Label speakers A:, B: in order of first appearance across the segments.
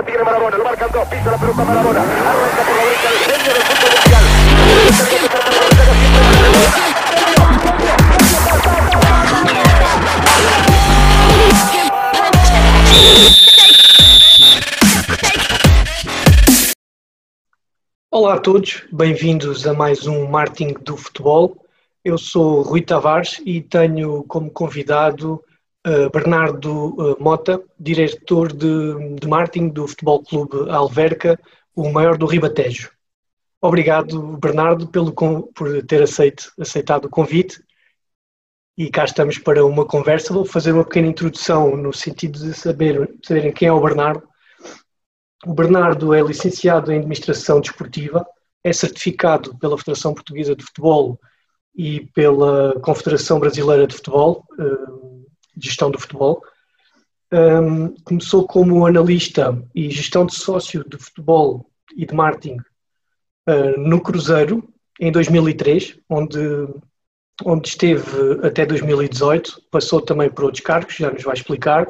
A: la tiene lo dos, pisa la pelota arranca por la derecha el genio del fútbol mundial.
B: Olá a todos, bem-vindos a mais um Marketing do Futebol. Eu sou Rui Tavares e tenho como convidado uh, Bernardo uh, Mota, diretor de, de marketing do Futebol Clube Alverca, o maior do Ribatejo. Obrigado, Bernardo, pelo, por ter aceito, aceitado o convite e cá estamos para uma conversa. Vou fazer uma pequena introdução no sentido de saber, saberem quem é o Bernardo o Bernardo é licenciado em Administração Desportiva, é certificado pela Federação Portuguesa de Futebol e pela Confederação Brasileira de Futebol, eh, Gestão do Futebol. Começou como analista e gestão de sócio de futebol e de marketing eh, no Cruzeiro, em 2003, onde, onde esteve até 2018. Passou também por outros cargos, já nos vai explicar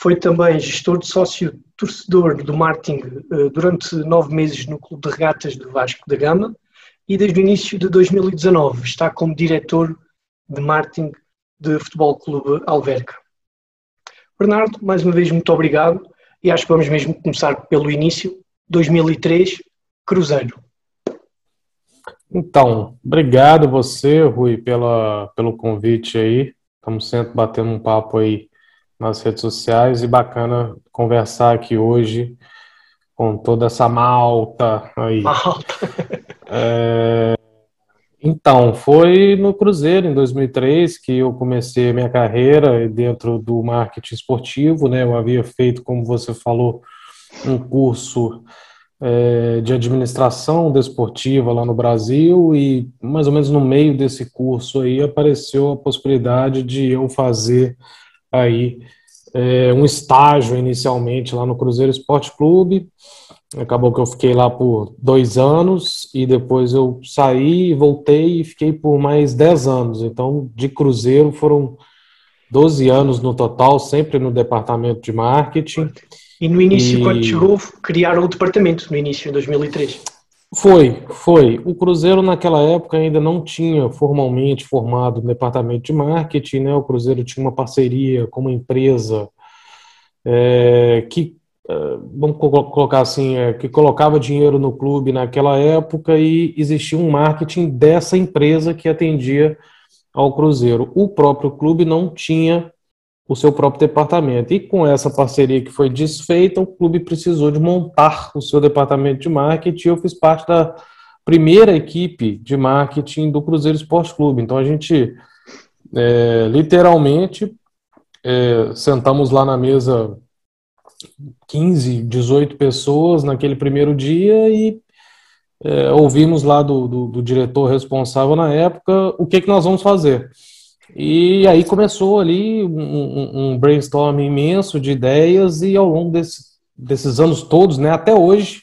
B: foi também gestor de sócio torcedor do marketing eh, durante nove meses no Clube de Regatas do Vasco da Gama e desde o início de 2019 está como diretor de marketing de Futebol Clube Alverca. Bernardo, mais uma vez muito obrigado e acho que vamos mesmo começar pelo início, 2003, Cruzeiro.
C: Então, obrigado você, Rui, pela, pelo convite aí. Estamos sempre batendo um papo aí nas redes sociais e bacana conversar aqui hoje com toda essa malta aí. Malta. É, então, foi no Cruzeiro em 2003 que eu comecei a minha carreira dentro do marketing esportivo, né? Eu havia feito, como você falou, um curso é, de administração desportiva lá no Brasil e mais ou menos no meio desse curso aí apareceu a possibilidade de eu fazer aí é, um estágio inicialmente lá no Cruzeiro Esporte Clube. Acabou que eu fiquei lá por dois anos e depois eu saí, voltei e fiquei por mais dez anos. Então, de Cruzeiro foram 12 anos no total, sempre no departamento de marketing.
B: E no início, e... quando chegou, criaram o departamento, no início, em 2003.
C: Foi, foi. O Cruzeiro naquela época ainda não tinha formalmente formado o departamento de marketing, né? O Cruzeiro tinha uma parceria com uma empresa é, que, vamos colocar assim, é, que colocava dinheiro no clube naquela época e existia um marketing dessa empresa que atendia ao Cruzeiro. O próprio clube não tinha o seu próprio departamento. E com essa parceria que foi desfeita, o clube precisou de montar o seu departamento de marketing. Eu fiz parte da primeira equipe de marketing do Cruzeiro Esporte Clube. Então a gente é, literalmente é, sentamos lá na mesa 15, 18 pessoas naquele primeiro dia e é, ouvimos lá do, do, do, diretor responsável na época o que, que nós vamos fazer. E aí começou ali um, um brainstorm imenso de ideias e ao longo desse, desses anos todos, né, até hoje,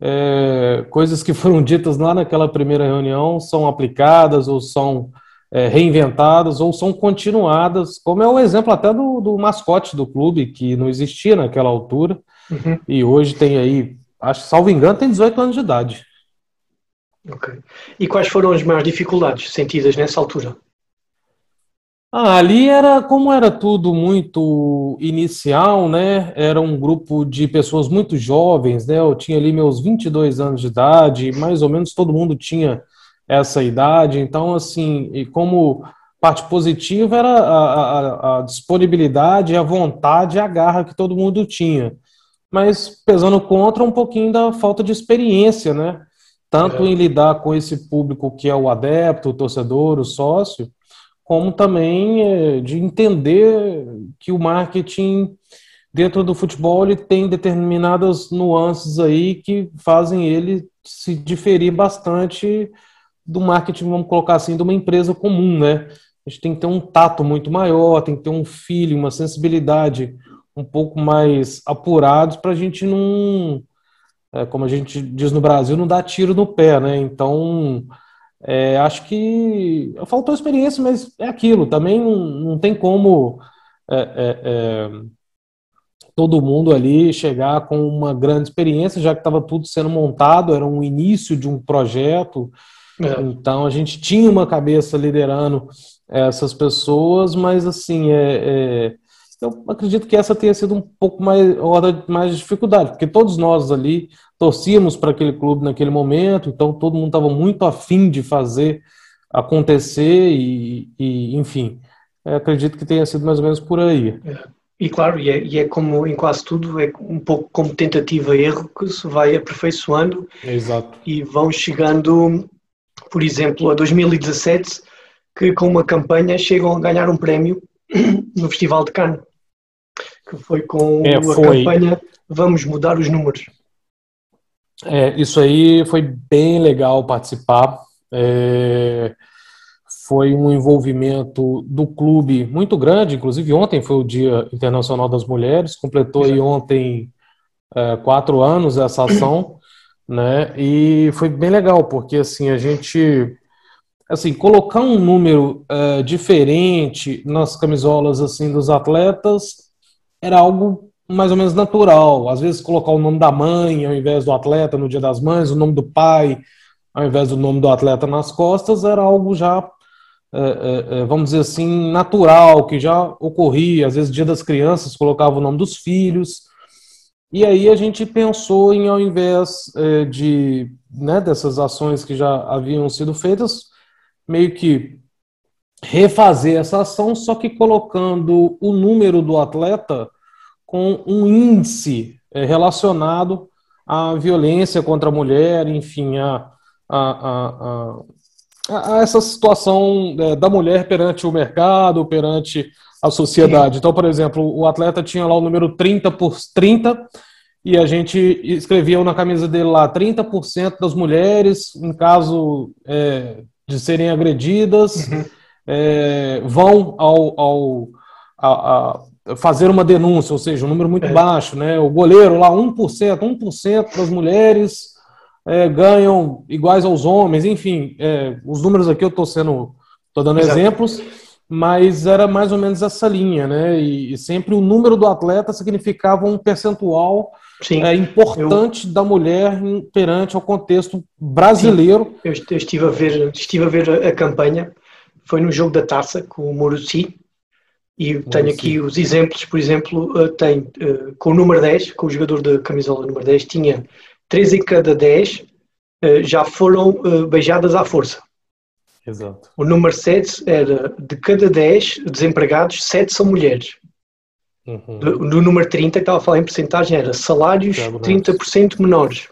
C: é, coisas que foram ditas lá naquela primeira reunião são aplicadas ou são é, reinventadas ou são continuadas, como é o exemplo até do, do mascote do clube, que não existia naquela altura, uhum. e hoje tem aí, acho salvo engano, tem 18 anos de idade.
B: Ok. E quais foram as maiores dificuldades sentidas nessa altura?
C: Ah, ali era, como era tudo muito inicial, né? Era um grupo de pessoas muito jovens, né? Eu tinha ali meus 22 anos de idade, mais ou menos todo mundo tinha essa idade. Então, assim, e como parte positiva era a, a, a disponibilidade, a vontade, a garra que todo mundo tinha. Mas pesando contra um pouquinho da falta de experiência, né? Tanto é. em lidar com esse público que é o adepto, o torcedor, o sócio, como também é, de entender que o marketing dentro do futebol ele tem determinadas nuances aí que fazem ele se diferir bastante do marketing, vamos colocar assim, de uma empresa comum, né? A gente tem que ter um tato muito maior, tem que ter um feeling, uma sensibilidade um pouco mais apurados para a gente não, é, como a gente diz no Brasil, não dar tiro no pé, né? Então, é, acho que faltou experiência, mas é aquilo. Também não, não tem como é, é, é todo mundo ali chegar com uma grande experiência, já que estava tudo sendo montado, era um início de um projeto. É. Então a gente tinha uma cabeça liderando essas pessoas, mas assim, é, é, eu acredito que essa tenha sido um pouco mais hora mais de dificuldade, porque todos nós ali torcíamos para aquele clube naquele momento, então todo mundo estava muito afim de fazer acontecer e, e enfim, é, acredito que tenha sido mais ou menos por aí.
B: É. E claro, e é, e é, como em quase tudo, é um pouco como tentativa erro que se vai aperfeiçoando
C: Exato.
B: e vão chegando, por exemplo, a 2017, que com uma campanha chegam a ganhar um prémio no Festival de Cannes, que foi com é, a campanha Vamos Mudar os Números.
C: É, isso aí foi bem legal participar. É, foi um envolvimento do clube muito grande, inclusive ontem foi o Dia Internacional das Mulheres, completou aí ontem é, quatro anos essa ação, né? E foi bem legal, porque assim, a gente assim, colocar um número é, diferente nas camisolas assim dos atletas era algo mais ou menos natural. Às vezes colocar o nome da mãe ao invés do atleta no Dia das Mães, o nome do pai ao invés do nome do atleta nas costas, era algo já, é, é, vamos dizer assim, natural, que já ocorria. Às vezes, Dia das Crianças, colocava o nome dos filhos. E aí a gente pensou em, ao invés é, de né, dessas ações que já haviam sido feitas, meio que refazer essa ação, só que colocando o número do atleta com um índice é, relacionado à violência contra a mulher, enfim, a, a, a, a essa situação é, da mulher perante o mercado, perante a sociedade. Então, por exemplo, o atleta tinha lá o número 30 por 30 e a gente escrevia na camisa dele lá 30% das mulheres, em caso é, de serem agredidas, uhum. é, vão ao, ao a, a fazer uma denúncia, ou seja, um número muito é. baixo, né? O goleiro lá, 1%, 1% das mulheres é, ganham iguais aos homens, enfim, é, os números aqui eu estou sendo, estou dando Exato. exemplos, mas era mais ou menos essa linha, né? E, e sempre o número do atleta significava um percentual Sim, é, importante eu, da mulher perante o contexto brasileiro.
B: eu, eu, estive a ver, estive a ver a, a, campanha, foi no jogo da taça com o Moruci, e tenho aqui os exemplos, por exemplo, uh, tem uh, com o número 10, com o jogador da camisola número 10, tinha 3 em cada 10 uh, já foram beijadas à força.
C: Exato.
B: O número 7 era de cada 10 desempregados, 7 são mulheres. Uhum. Do, no número 30, que estava a falar em porcentagem, era salários 30% menores.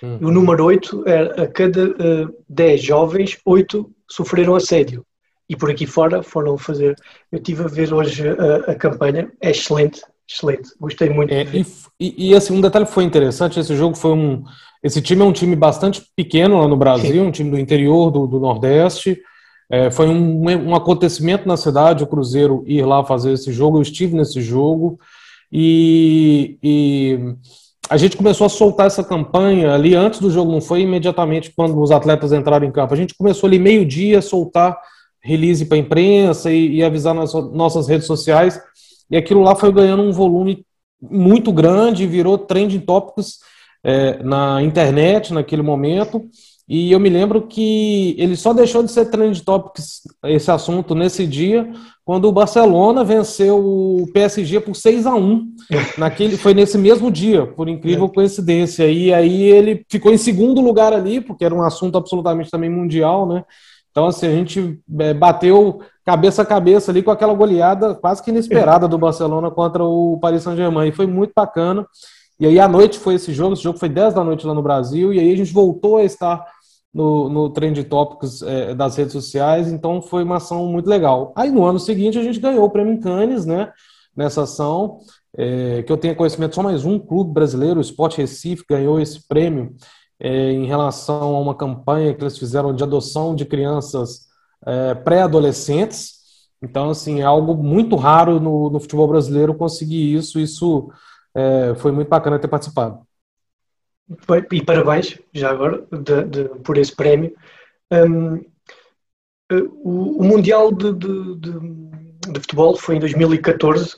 B: Uhum. O número 8 era a cada uh, 10 jovens, 8 sofreram assédio e por aqui fora foram fazer. Eu estive a ver hoje a, a campanha, é excelente, excelente, gostei muito.
C: É, e, e, assim, um detalhe foi interessante: esse jogo foi um. Esse time é um time bastante pequeno lá no Brasil, Sim. um time do interior do, do Nordeste. É, foi um, um acontecimento na cidade, o Cruzeiro ir lá fazer esse jogo. Eu estive nesse jogo e, e a gente começou a soltar essa campanha ali antes do jogo, não foi imediatamente quando os atletas entraram em campo. A gente começou ali meio-dia a soltar release para a imprensa e, e, avisar nas nossas redes sociais. E aquilo lá foi ganhando um volume muito grande, virou trending topics é, na internet naquele momento. E eu me lembro que ele só deixou de ser trend topics esse assunto nesse dia, quando o Barcelona venceu o PSG por 6 a 1 naquele Foi nesse mesmo dia, por incrível é. coincidência. E aí ele ficou em segundo lugar ali, porque era um assunto absolutamente também mundial, né? Então, assim, a gente é, bateu cabeça a cabeça ali com aquela goleada quase que inesperada do Barcelona contra o Paris Saint-Germain. E foi muito bacana. E aí, à noite foi esse jogo. Esse jogo foi 10 da noite lá no Brasil. E aí, a gente voltou a estar no, no Trend Topics é, das redes sociais. Então, foi uma ação muito legal. Aí, no ano seguinte, a gente ganhou o Prêmio Cannes, né? Nessa ação. É, que eu tenha conhecimento, só mais um clube brasileiro, o Sport Recife, ganhou esse prêmio é, em relação a uma campanha que eles fizeram de adoção de crianças é, pré-adolescentes. Então, assim, é algo muito raro no, no futebol brasileiro conseguir isso. Isso é, foi muito bacana ter participado.
B: E parabéns, já agora, de, de, por esse prémio. Um, o, o, Mundial de, de, futebol foi em 2014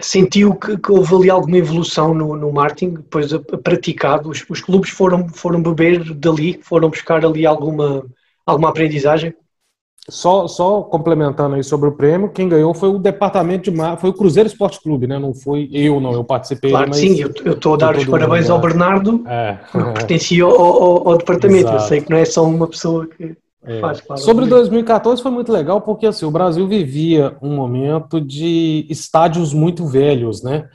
B: sentiu que, que, houve ali alguma evolução no, no marketing, depois praticado? Os, os, clubes foram, foram beber dali, foram buscar ali alguma, alguma aprendizagem?
C: Só, só complementando aí sobre o prêmio, quem ganhou foi o departamento de marketing, foi o Cruzeiro Esporte Clube, né? Não foi eu, não, eu participei.
B: Claro mas sim, eu estou a dar os parabéns ao Bernardo, é. porque pertencia ao, ao, ao departamento. Exato. Eu sei que não é só uma pessoa que
C: é. Faz, Sobre 2014 foi muito legal porque assim, o Brasil vivia um momento de estádios muito velhos, né?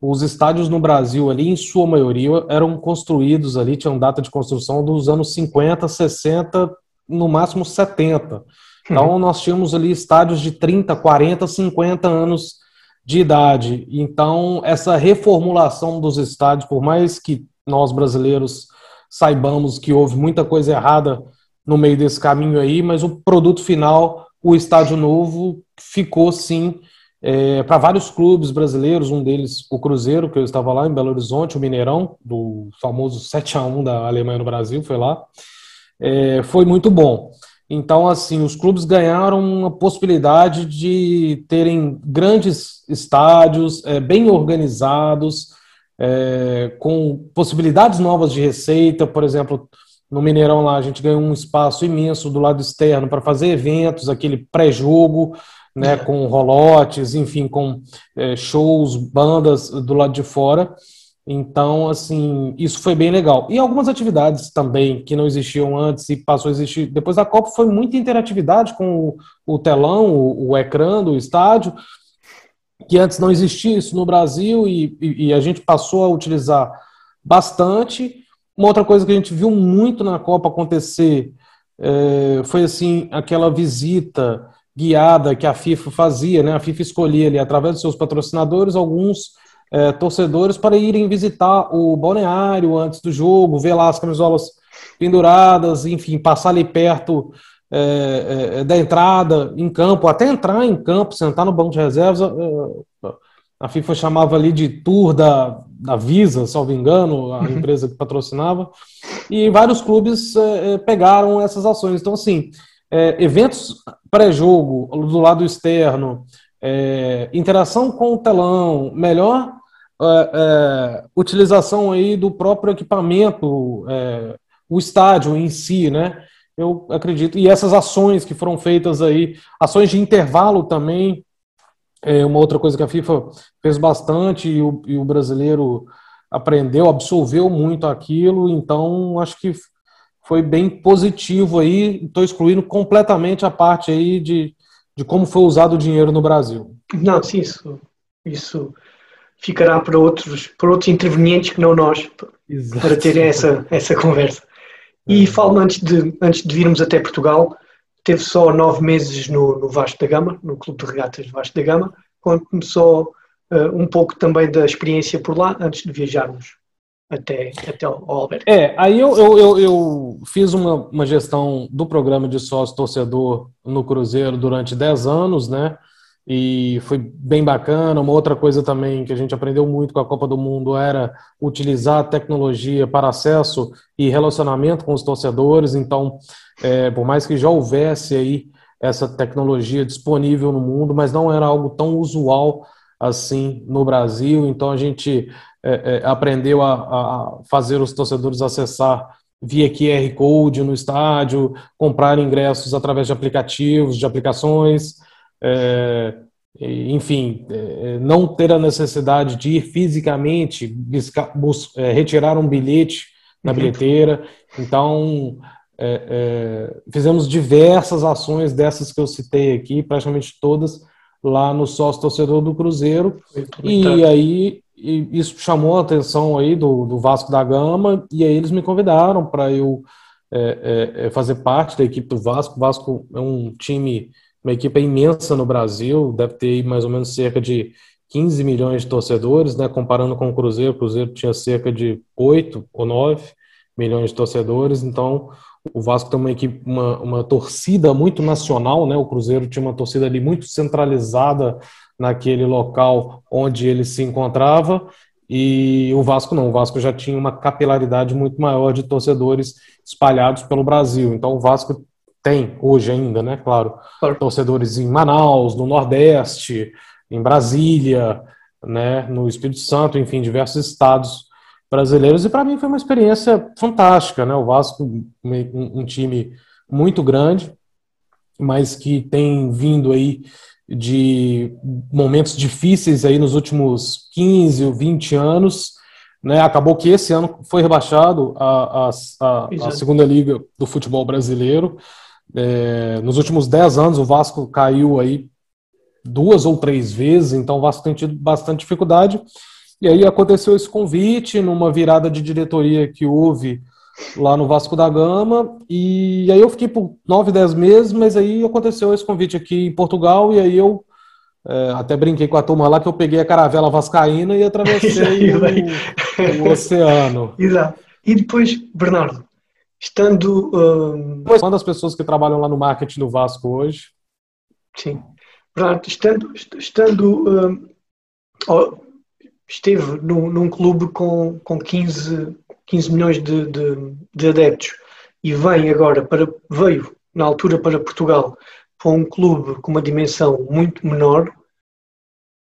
C: Os estádios no Brasil ali, em sua maioria, eram construídos ali, tinham data de construção dos anos 50, 60, no máximo 70. Então uhum. nós tínhamos ali estádios de 30, 40, 50 anos de idade. Então essa reformulação dos estádios, por mais que nós brasileiros saibamos que houve muita coisa errada no meio desse caminho aí, mas o produto final, o estádio novo, ficou sim é, para vários clubes brasileiros, um deles o Cruzeiro, que eu estava lá em Belo Horizonte, o Mineirão, do famoso 7 a 1 da Alemanha no Brasil, foi lá. É, foi muito bom. Então, assim, os clubes ganharam uma possibilidade de terem grandes estádios, é, bem organizados, é, com possibilidades novas de receita, por exemplo, no Mineirão lá a gente ganhou um espaço imenso do lado externo para fazer eventos, aquele pré-jogo, né, com rolotes, enfim, com é, shows, bandas do lado de fora. Então, assim, isso foi bem legal. E algumas atividades também que não existiam antes e passou a existir depois da Copa foi muita interatividade com o, o telão, o, o, ecrã do estádio, que antes não existia isso no Brasil e, e, e a gente passou a utilizar bastante. Uma outra coisa que a gente viu muito na Copa acontecer é, foi assim aquela visita guiada que a FIFA fazia, né? A FIFA escolhia ali através dos seus patrocinadores alguns é, torcedores para irem visitar o balneário antes do jogo, ver lá as camisolas penduradas, enfim, passar ali perto é, é, da entrada em campo, até entrar em campo, sentar no banco de reservas. É, a FIFA chamava ali de tour da, da Visa, salvo engano, a empresa que patrocinava, e vários clubes é, é, pegaram essas ações. Então, assim, eventos pré-jogo, do lado externo, é, interação com o telão, melhor é, é, utilização aí do próprio equipamento, o estádio em si, né? Eu acredito, e essas ações que foram feitas aí, ações de intervalo também, é uma outra coisa que a FIFA fez bastante e o, e o brasileiro aprendeu, absorveu muito aquilo, então acho que foi bem positivo aí. Estou excluindo completamente a parte aí de, de como foi usado o dinheiro no Brasil.
B: Não, sim, isso, isso ficará para outros, para outros intervenientes que não nós, Exato. para terem essa, essa conversa. E é. falo antes de, antes de virmos até Portugal, teve só nove meses no, no Vasco da Gama, no Clube de Regatas Vasco da Gama, quando começou uh, um pouco também da experiência por lá, antes de viajarmos até, até ao Alberto.
C: É, aí eu, eu, eu, eu, fiz uma, uma gestão do programa de sócio torcedor no Cruzeiro durante dez anos, né? E foi bem bacana. Uma outra coisa também que a gente aprendeu muito com a Copa do Mundo era utilizar a tecnologia para acesso e relacionamento com os torcedores. Então, é, por mais que já houvesse aí essa tecnologia disponível no mundo, mas não era algo tão usual assim no Brasil. Então, a gente é, é, aprendeu a, a fazer os torcedores acessar via QR Code no estádio, comprar ingressos através de aplicativos, de aplicações é, enfim, é, não ter a necessidade de ir fisicamente buscar, bus, é, retirar um bilhete na uhum. bilheteira. Então, é, é, fizemos diversas ações dessas que eu citei aqui, praticamente todas lá no sócio torcedor do Cruzeiro. E aí isso chamou a atenção aí do, do Vasco da Gama e aí eles me convidaram para eu é, é, fazer parte da equipe do Vasco. O Vasco é um time uma equipe imensa no Brasil, deve ter mais ou menos cerca de 15 milhões de torcedores, né? Comparando com o Cruzeiro, o Cruzeiro tinha cerca de 8 ou 9 milhões de torcedores, então o Vasco tem uma equipe, uma, uma torcida muito nacional, né? O Cruzeiro tinha uma torcida ali muito centralizada naquele local onde ele se encontrava, e o Vasco não, o Vasco já tinha uma capilaridade muito maior de torcedores espalhados pelo Brasil. Então o Vasco tem hoje ainda, né? Claro, torcedores em Manaus, no Nordeste, em Brasília, né, no Espírito Santo, enfim, diversos estados brasileiros, e para mim foi uma experiência fantástica, né? O Vasco, um, um time muito grande, mas que tem vindo aí de momentos difíceis aí nos últimos 15 ou 20 anos, né? Acabou que esse ano foi rebaixado a, a, a, a segunda liga do futebol brasileiro. É, nos últimos 10 anos o Vasco caiu aí duas ou três vezes, então o Vasco tem tido bastante dificuldade. E aí aconteceu esse convite numa virada de diretoria que houve lá no Vasco da Gama, e aí eu fiquei por nove, dez meses, mas aí aconteceu esse convite aqui em Portugal, e aí eu é, até brinquei com a turma lá que eu peguei a caravela vascaína e atravessei o, o, oceano.
B: Exato. E depois, Bernardo, estando... Um...
C: Uma das pessoas que trabalham lá no marketing do Vasco hoje.
B: Sim. Bernardo, estando... estando um esteve num, num clube com, com 15, 15 milhões de, de, de, adeptos e vem agora para, veio na altura para Portugal para um clube com uma dimensão muito menor,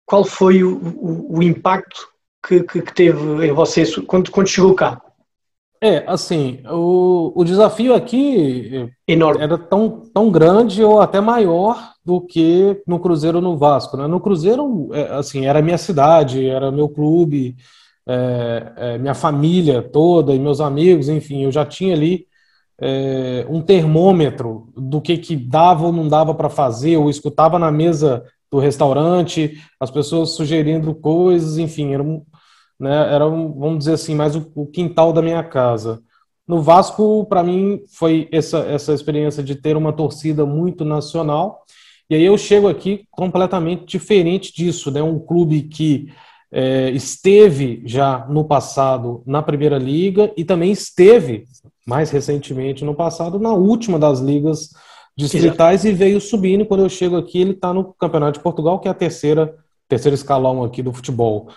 B: qual foi o, o, o impacto que, que, que, teve em você quando, quando chegou cá?
C: É, assim, o, o desafio aqui Enorme. era tão, tão grande ou até maior do que no Cruzeiro no Vasco. Né? No Cruzeiro, é, assim, era minha cidade, era meu clube, é, é, minha família toda e meus amigos, enfim, eu já tinha ali é, um termômetro do que, que dava ou não dava para fazer, eu escutava na mesa do restaurante, as pessoas sugerindo coisas, enfim, era um, né, era, vamos dizer assim, mais o, o quintal da minha casa. No Vasco, para mim, foi essa, essa experiência de ter uma torcida muito nacional. E aí eu chego aqui completamente diferente disso, né? Um clube que é, esteve já no passado na Primeira Liga e também esteve mais recentemente no passado na última das ligas distritais e veio subindo. Quando eu chego aqui, ele está no Campeonato de Portugal, que é a terceira terceiro escalão aqui do futebol.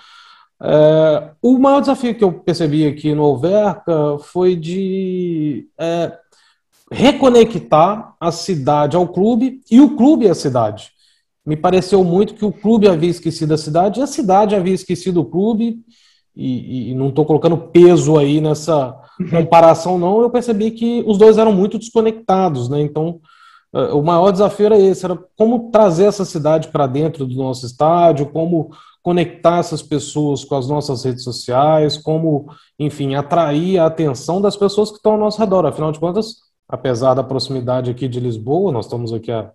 C: É, o maior desafio que eu percebi aqui no Alverca foi de é, reconectar a cidade ao clube e o clube à cidade. Me pareceu muito que o clube havia esquecido a cidade e a cidade havia esquecido o clube, e, e não estou colocando peso aí nessa uhum. comparação, não. Eu percebi que os dois eram muito desconectados, né? Então, é, o maior desafio era esse: era como trazer essa cidade para dentro do nosso estádio, como conectar essas pessoas com as nossas redes sociais, como, enfim, atrair a atenção das pessoas que estão ao nosso redor. Afinal de contas, apesar da proximidade aqui de Lisboa, nós estamos aqui a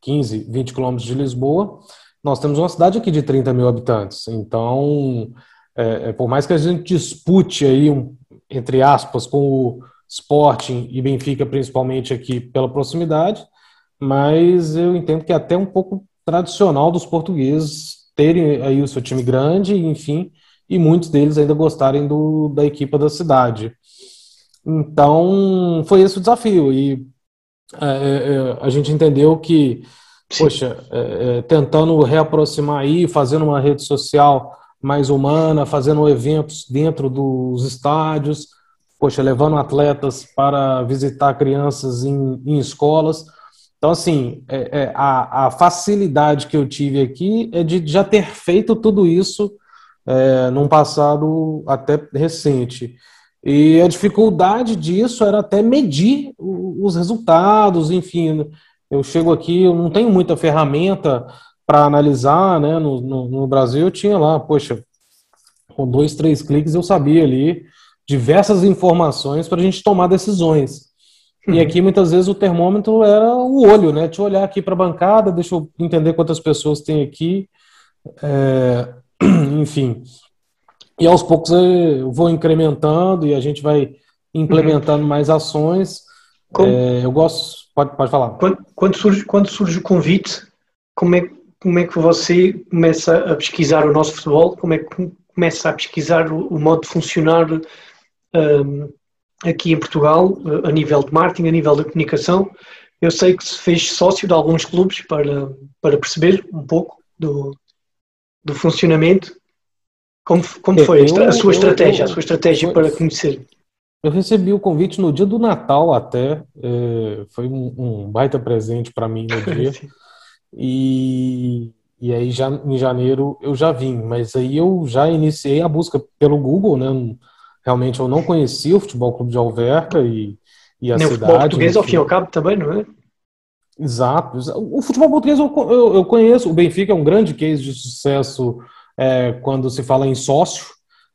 C: 15, 20 quilômetros de Lisboa, nós temos uma cidade aqui de 30 mil habitantes. Então, é, é, por mais que a gente dispute aí, um, entre aspas, com o Sporting e Benfica, principalmente aqui pela proximidade, mas eu entendo que é até um pouco tradicional dos portugueses terem aí o seu time grande, enfim, e muitos deles ainda gostarem do, da equipa da cidade. Então, foi esse o desafio. E é, é, é a gente entendeu que, Sim. poxa, é, é, tentando reaproximar aí, fazendo uma rede social mais humana, fazendo eventos dentro dos estádios, poxa, levando atletas para visitar crianças em, em escolas. Então, assim, é, é, a, a, facilidade que eu tive aqui é de já ter feito tudo isso é, num passado até recente. E a dificuldade disso era até medir os resultados, enfim. Eu chego aqui, eu não tenho muita ferramenta para analisar, né? No, no, no, Brasil eu tinha lá, poxa, com dois, três cliques eu sabia ali diversas informações para a gente tomar decisões. E aqui muitas vezes o termômetro era o olho, né? Deixa eu olhar aqui para a bancada, deixa eu entender quantas pessoas tem aqui, é, enfim. E aos poucos eu vou incrementando e a gente vai implementando uhum. mais ações. É, eu gosto. Pode, pode falar.
B: Quando, quando, surge, quando surge o convite, como é, como é que você começa a pesquisar o nosso futebol? Como é que começa a pesquisar o, o modo de funcionar um, aqui em Portugal, a nível de marketing, a nível da comunicação? Eu sei que se fez sócio de alguns clubes para, para perceber um pouco do, do funcionamento como, como é, foi eu, a sua estratégia, a sua estratégia para conhecer?
C: Eu recebi o convite no dia do Natal até, é, foi um, um, baita presente para mim no dia. e, e aí já em janeiro eu já vim, mas aí eu já iniciei a busca pelo Google, né? Realmente eu não conhecia o Futebol Clube de Alverca e, e a cidade.
B: o futebol português, ao fim e ao cabo, também, não é?
C: Exato. O futebol português eu, eu, eu conheço. O Benfica é um grande case de sucesso é, quando se fala em sócio,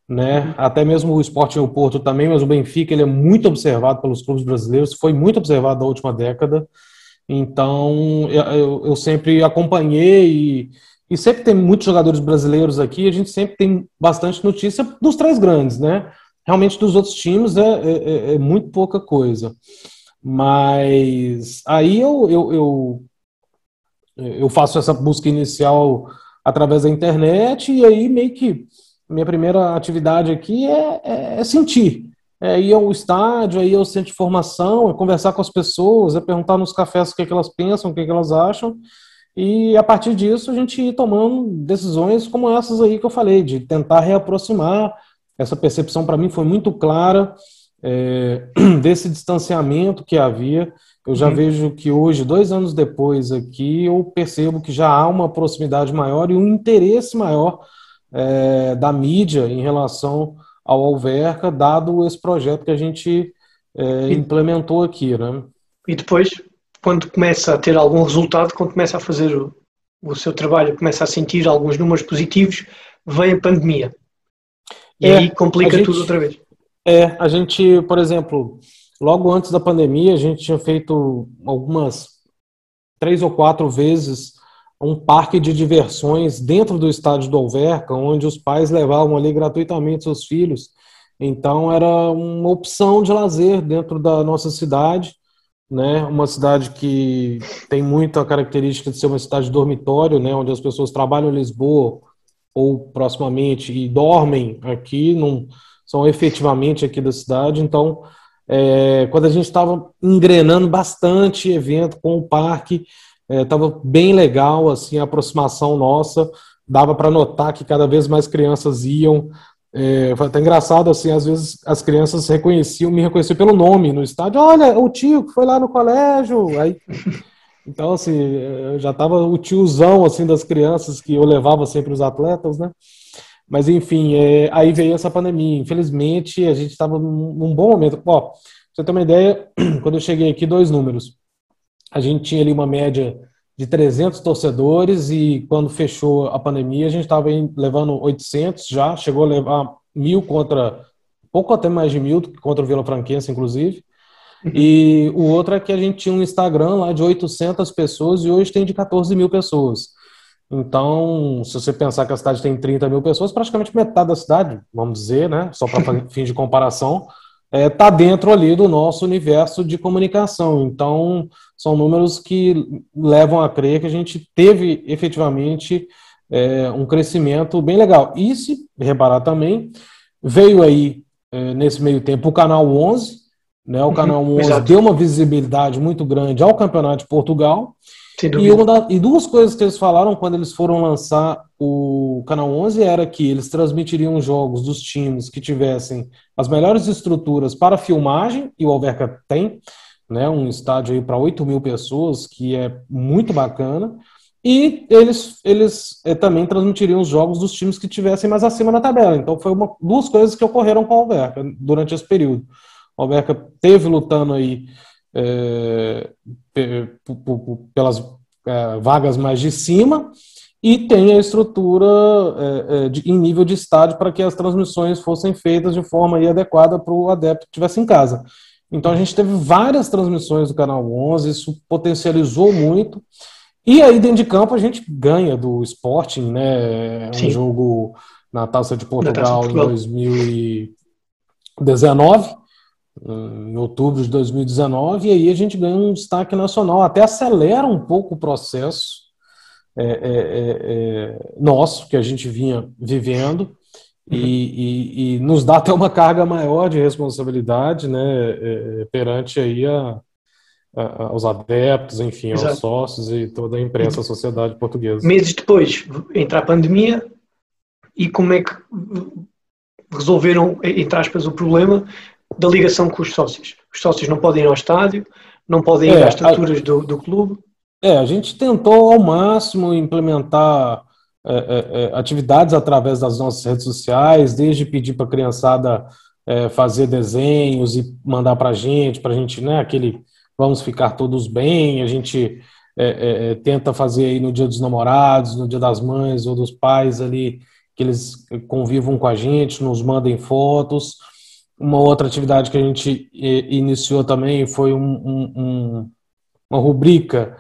C: né? Até mesmo o Sporting e o Porto também, mas o Benfica ele é muito observado pelos clubes brasileiros, foi muito observado na última década. Então eu, eu sempre acompanhei e, e sempre tem muitos jogadores brasileiros aqui. A gente sempre tem bastante notícia dos três grandes, né? Realmente dos outros times é, é, é muito pouca coisa. Mas aí eu, eu, eu, eu, faço essa busca inicial através da internet e aí meio que minha primeira atividade aqui é, é, é sentir. É ir ao estádio, é ao centro de formação, é conversar com as pessoas, é perguntar nos cafés o que, é que elas pensam, o que, é que elas acham. E a partir disso a gente ir tomando decisões como essas aí que eu falei, de tentar reaproximar. Essa percepção para mim foi muito clara é, desse distanciamento que havia. Eu já uhum. vejo que hoje, dois anos depois aqui, eu percebo que já há uma proximidade maior e um interesse maior é, da mídia em relação ao Alverca, dado esse projeto que a gente é, implementou aqui. Né?
B: E depois, quando começa a ter algum resultado, quando começa a fazer o, o seu trabalho, começa a sentir alguns números positivos, vem a pandemia. E é, aí complica gente, tudo outra vez.
C: É, a gente, por exemplo, logo antes da pandemia, a gente tinha feito algumas três ou quatro vezes um parque de diversões dentro do estádio do Alverca, onde os pais levavam ali gratuitamente seus filhos. Então era uma opção de lazer dentro da nossa cidade, né? Uma cidade que tem muita característica de ser uma cidade dormitório, né? Onde as pessoas trabalham em Lisboa ou proximamente e dormem aqui, não são efetivamente aqui da cidade. Então, é, quando a gente estava engrenando bastante evento com o parque, estava é, bem legal assim a aproximação nossa. Dava para notar que cada vez mais crianças iam. É, foi até engraçado assim às vezes as crianças reconheciam me reconheciam pelo nome no estádio. Olha o tio que foi lá no colégio. Aí então assim eu já tava o tiozão assim das crianças que eu levava sempre os atletas né? Mas enfim é, aí veio essa pandemia. Infelizmente a gente estava num bom momento. Ó pra você ter uma ideia quando eu cheguei aqui dois números. A gente tinha ali uma média de 300 torcedores e quando fechou a pandemia a gente estava levando 800 já, chegou a levar mil contra, pouco até mais de mil contra o Vila Franquense, inclusive. E o outro é que a gente tinha um Instagram lá de 800 pessoas e hoje tem de 14 mil pessoas. Então, se você pensar que a cidade tem 30 mil pessoas, praticamente metade da cidade, vamos dizer, né? Só para fim de comparação, está é, tá dentro ali do nosso universo de comunicação. Então, são números que levam a crer que a gente teve efetivamente é, um crescimento bem legal. E se reparar também, veio aí, é, nesse meio tempo, o Canal 11, né, o Canal 11 uhum, deu uma visibilidade muito grande ao Campeonato de Portugal, e, da, e, duas coisas que eles falaram quando eles foram lançar o Canal 11 era que eles transmitiriam jogos dos times que tivessem as melhores estruturas para filmagem, e o Alverca tem, né, um estádio aí para 8 mil pessoas, que é muito bacana, e eles, eles é, também transmitiriam os jogos dos times que tivessem mais acima na tabela. Então foi uma, duas coisas que ocorreram com o Alverca durante esse período. O Alverca teve lutando aí é, pelas é, vagas mais de cima e tem a estrutura é, é, de, em nível de estádio para que as transmissões fossem feitas de forma adequada para o adepto que estivesse em casa. Então a gente teve várias transmissões do Canal 11, isso potencializou muito. E aí dentro de campo a gente ganha do Sporting, né? Um Sim. jogo na Taça de Portugal, Taça de Portugal. em 2019 em outubro de 2019, e aí a gente ganha um destaque nacional, até acelera um pouco o processo é, é, é, é nosso, que a gente vinha vivendo, e, e, e, nos dá até uma carga maior de responsabilidade né, é, é, perante aí a, a, aos adeptos, enfim, Exato. aos sócios e toda a imprensa, a sociedade portuguesa.
B: Meses depois entra a pandemia, e como é que resolveram, entre aspas, o problema da ligação com os sócios. Os sócios não podem ir ao estádio, não podem ir é, às estruturas do, do clube.
C: É, a gente tentou ao máximo implementar é, é, é atividades através das nossas redes sociais, desde pedir para a criançada é, fazer desenhos e mandar para a gente, para a gente, né, aquele vamos ficar todos bem, a gente é, tenta fazer aí no dia dos namorados, no dia das mães ou dos pais ali, que eles convivam com a gente, nos mandem fotos. Uma outra atividade que a gente iniciou também foi um, um, um, uma rubrica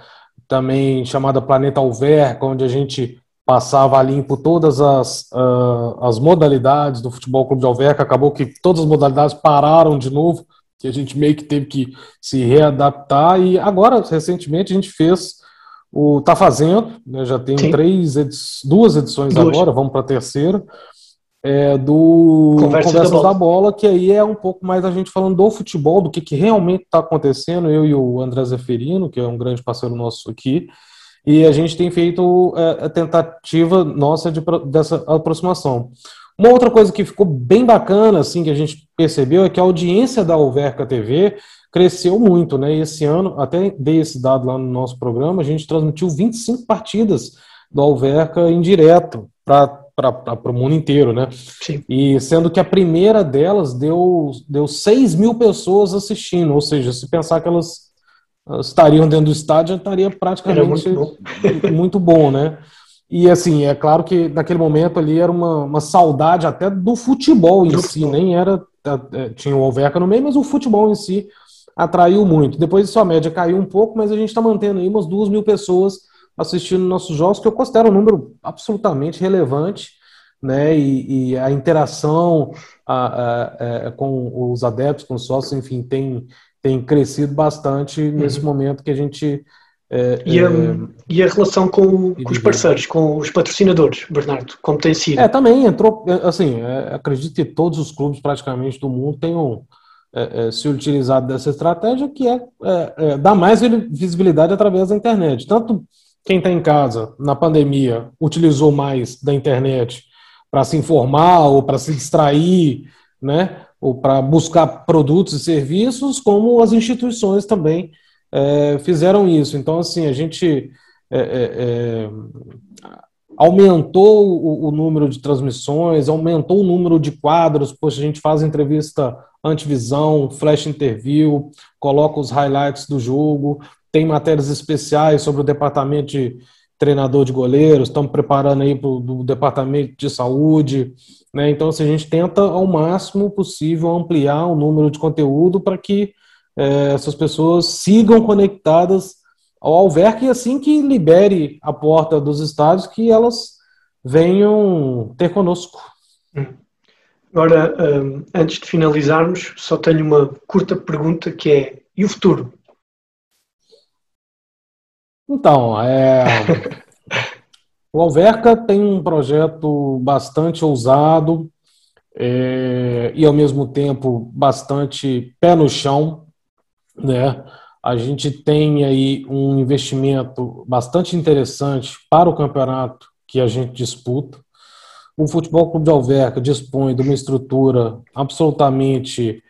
C: também chamada Planeta Alverca, onde a gente passava a limpo todas as, uh, as modalidades do Futebol Clube de Alverca. Acabou que todas as modalidades pararam de novo, que a gente meio que teve que se readaptar. E agora, recentemente, a gente fez o tá fazendo, né, já tem Sim. três edi duas edições duas. agora, vamos para a terceira é, do Conversas, Conversas da, bola. da, bola. que aí é um pouco mais a gente falando do futebol, do que, que realmente está acontecendo, eu e o André Zeferino, que é um grande parceiro nosso aqui, e a gente tem feito é, a tentativa nossa de, dessa aproximação. Uma outra coisa que ficou bem bacana, assim, que a gente percebeu, é que a audiência da Alverca TV cresceu muito, né? E esse ano, até dei esse dado lá no nosso programa, a gente transmitiu 25 partidas do Alverca em direto para para o mundo inteiro, né? Sim. E sendo que a primeira delas deu, deu 6 mil pessoas assistindo, ou seja, se pensar que elas estariam dentro do estádio, estaria praticamente muito bom. muito bom, né? E assim, é claro que naquele momento ali era uma, uma saudade até do futebol em do si, futebol. nem era. É, tinha o Alverca no meio, mas o futebol em si atraiu muito. Depois sua média caiu um pouco, mas a gente está mantendo aí umas duas mil pessoas assistindo nossos jogos, que eu considero um número absolutamente relevante, né? E, e a interação a, a, a, é, com os adeptos, com os sócios, enfim, tem, tem crescido bastante uhum. nesse momento que a gente.
B: É, e, a, é, e, a, relação com, com, os parceiros, com os patrocinadores, Bernardo, como tem sido?
C: É, também entrou, é, assim, é, acredito que todos os clubes praticamente do mundo tenham é, se utilizado dessa estratégia, que é, é, dar mais visibilidade através da internet. Tanto quem está em casa na pandemia utilizou mais da internet para se informar ou para se distrair, né? Ou para buscar produtos e serviços, como as instituições também é, fizeram isso. Então, assim, a gente é, é, é aumentou o, o, número de transmissões, aumentou o número de quadros, poxa, a gente faz entrevista antivisão, flash interview, coloca os highlights do jogo, tem matérias especiais sobre o departamento de treinador de goleiros, estamos preparando aí para o departamento de saúde, né? Então, assim, a gente tenta ao máximo possível ampliar o número de conteúdo para que é, essas pessoas sigam conectadas ao Alverca e assim que libere a porta dos estádios, que elas venham ter conosco.
B: Agora, um, antes de finalizarmos, só tenho uma curta pergunta que é: e o futuro?
C: Então, é, o Alverca tem um projeto bastante ousado é, e, ao mesmo tempo, bastante pé no chão. Né? A gente tem aí um investimento bastante interessante para o campeonato que a gente disputa. O Futebol Clube de Alverca dispõe de uma estrutura absolutamente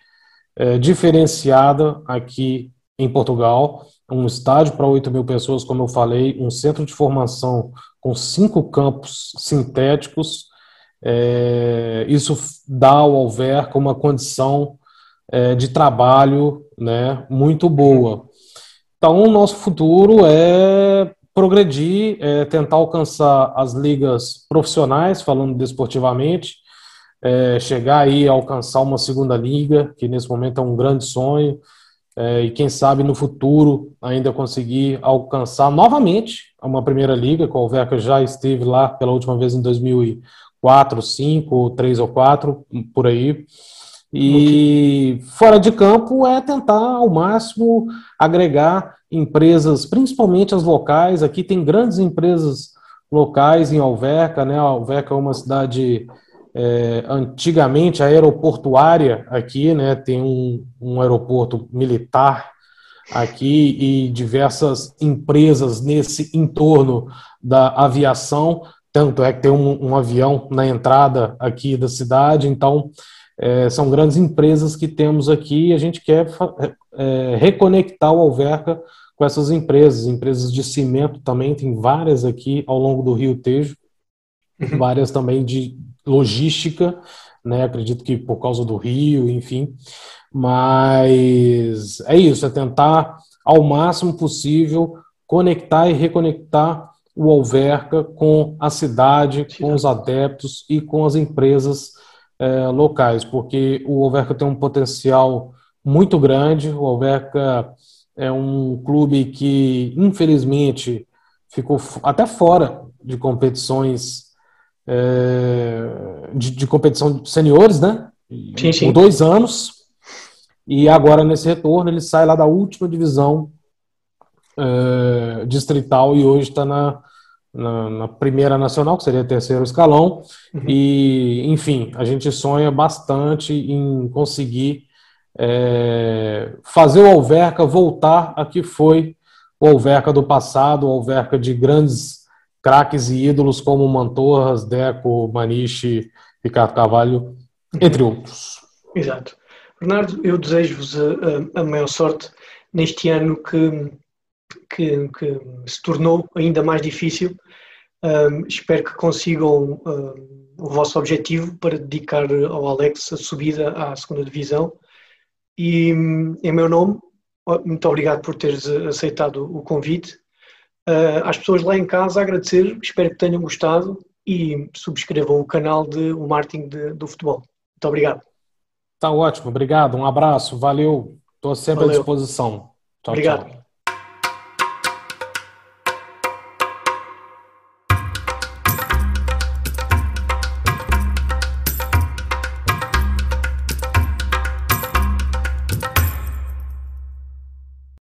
C: é, diferenciada aqui em Portugal um estádio para 8 mil pessoas, como eu falei, um centro de formação com cinco campos sintéticos. É, isso dá ao Alverca uma condição é, de trabalho né, muito boa. Então, o nosso futuro é progredir, é tentar alcançar as ligas profissionais, falando desportivamente, é, chegar aí a alcançar uma segunda liga, que nesse momento é um grande sonho, é, e quem sabe no futuro ainda conseguir alcançar novamente uma primeira liga, que o Alverca já esteve lá pela última vez em 2004, 5, 3 ou 4, por aí. E fora de campo é tentar ao máximo agregar empresas, principalmente as locais. Aqui tem grandes empresas locais em Alverca, né? Alverca é uma cidade é, antigamente, a aeroportuária aqui, né, tem um, um aeroporto militar aqui e diversas empresas nesse entorno da aviação, tanto é que tem um, um avião na entrada aqui da cidade, então é, são grandes empresas que temos aqui e a gente quer é, reconectar o Alverca com essas empresas, empresas de cimento também, tem várias aqui ao longo do Rio Tejo, uhum. várias também de logística, né? Acredito que por causa do Rio, enfim. Mas é isso, é tentar ao máximo possível conectar e reconectar o Alverca com a cidade, com os adeptos e com as empresas é, locais, porque o Alverca tem um potencial muito grande. O Alverca é um clube que, infelizmente, ficou até fora de competições é, de, de, competição de seniores, né? Sim, sim. Por dois anos. E agora, nesse retorno, ele sai lá da última divisão é, distrital e hoje está na, na, na, primeira nacional, que seria terceiro escalão. Uhum. E, enfim, a gente sonha bastante em conseguir é, fazer o Alverca voltar a que foi o Alverca do passado, o Alverca de grandes craques e ídolos como Mantorras, Deco, Maniche, Ricardo Carvalho, entre outros.
B: Exato. Bernardo, eu desejo-vos a, a, maior sorte neste ano que, que, que se tornou ainda mais difícil. Um, espero que consigam um, o vosso objetivo para dedicar ao Alex a subida à segunda divisão. E em meu nome, muito obrigado por teres aceitado o convite. Uh, às pessoas lá em casa agradecer, espero que tenham gostado e subscrevam o canal de o Martin de, do futebol. Muito obrigado.
C: Tá ótimo, obrigado, um abraço, valeu, estou sempre valeu. à disposição.
B: Tchau, obrigado. Tchau.